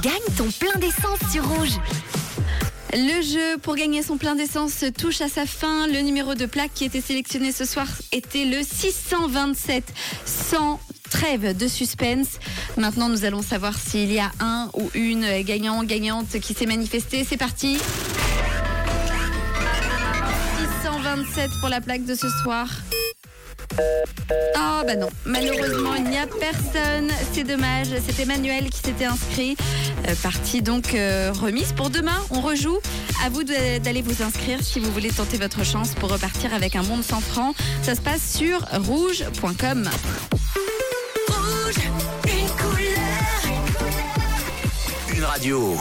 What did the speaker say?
Gagne ton plein d'essence sur Rouge. Le jeu pour gagner son plein d'essence touche à sa fin. Le numéro de plaque qui était sélectionné ce soir était le 627. Sans trêve de suspense. Maintenant, nous allons savoir s'il y a un ou une gagnant, gagnante qui s'est manifesté. C'est parti. 627 pour la plaque de ce soir. Ah bah non, malheureusement il n'y a personne, c'est dommage, c'est Emmanuel qui s'était inscrit, euh, partie donc euh, remise pour demain, on rejoue, à vous d'aller vous inscrire si vous voulez tenter votre chance pour repartir avec un bon de 100 francs, ça se passe sur rouge.com. Rouge, une couleur. Une radio.